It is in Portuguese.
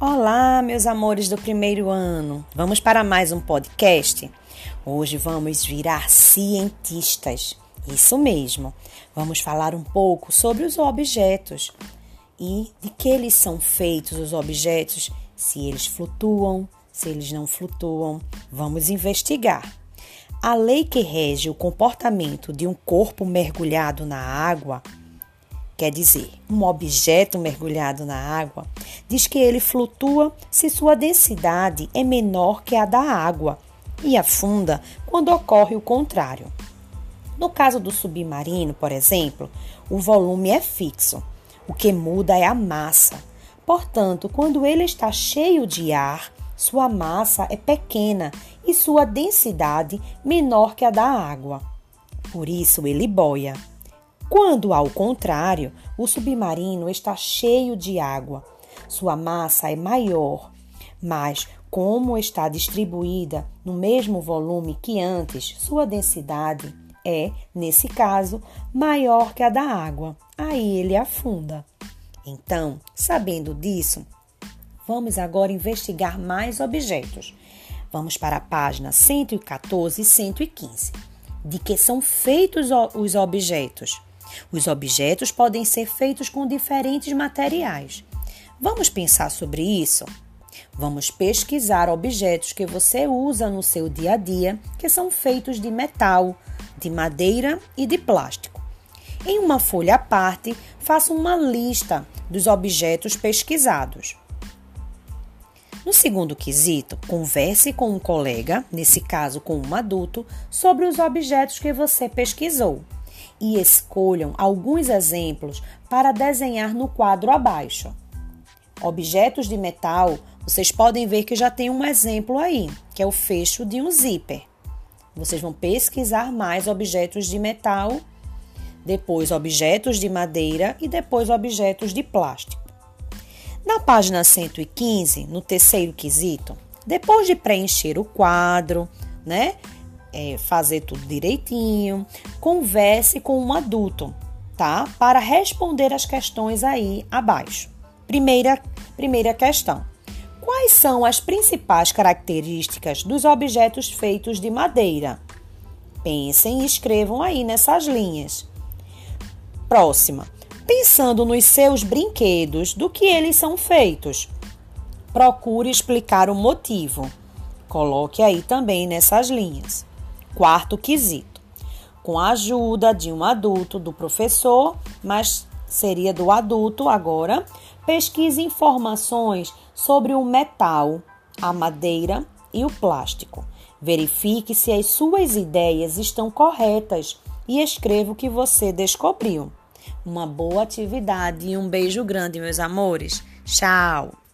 Olá, meus amores do primeiro ano. Vamos para mais um podcast? Hoje vamos virar cientistas. Isso mesmo. Vamos falar um pouco sobre os objetos e de que eles são feitos os objetos, se eles flutuam, se eles não flutuam. Vamos investigar. A lei que rege o comportamento de um corpo mergulhado na água quer dizer, um objeto mergulhado na água, diz que ele flutua se sua densidade é menor que a da água e afunda quando ocorre o contrário. No caso do submarino, por exemplo, o volume é fixo, o que muda é a massa. Portanto, quando ele está cheio de ar, sua massa é pequena e sua densidade menor que a da água. Por isso ele boia. Quando, ao contrário, o submarino está cheio de água, sua massa é maior, mas como está distribuída no mesmo volume que antes, sua densidade é, nesse caso, maior que a da água. Aí ele afunda. Então, sabendo disso, vamos agora investigar mais objetos. Vamos para a página 114 e 115. De que são feitos os objetos? Os objetos podem ser feitos com diferentes materiais. Vamos pensar sobre isso? Vamos pesquisar objetos que você usa no seu dia a dia, que são feitos de metal, de madeira e de plástico. Em uma folha à parte, faça uma lista dos objetos pesquisados. No segundo quesito, converse com um colega, nesse caso com um adulto, sobre os objetos que você pesquisou e escolham alguns exemplos para desenhar no quadro abaixo. Objetos de metal, vocês podem ver que já tem um exemplo aí, que é o fecho de um zíper. Vocês vão pesquisar mais objetos de metal, depois objetos de madeira e depois objetos de plástico. Na página 115, no terceiro quesito, depois de preencher o quadro, né? é, fazer tudo direitinho, converse com um adulto, tá? Para responder as questões aí abaixo. Primeira, primeira questão: Quais são as principais características dos objetos feitos de madeira? Pensem e escrevam aí nessas linhas. Próxima. Pensando nos seus brinquedos, do que eles são feitos? Procure explicar o motivo. Coloque aí também nessas linhas. Quarto quesito. Com a ajuda de um adulto, do professor, mas seria do adulto agora, pesquise informações sobre o metal, a madeira e o plástico. Verifique se as suas ideias estão corretas e escreva o que você descobriu. Uma boa atividade e um beijo grande, meus amores. Tchau!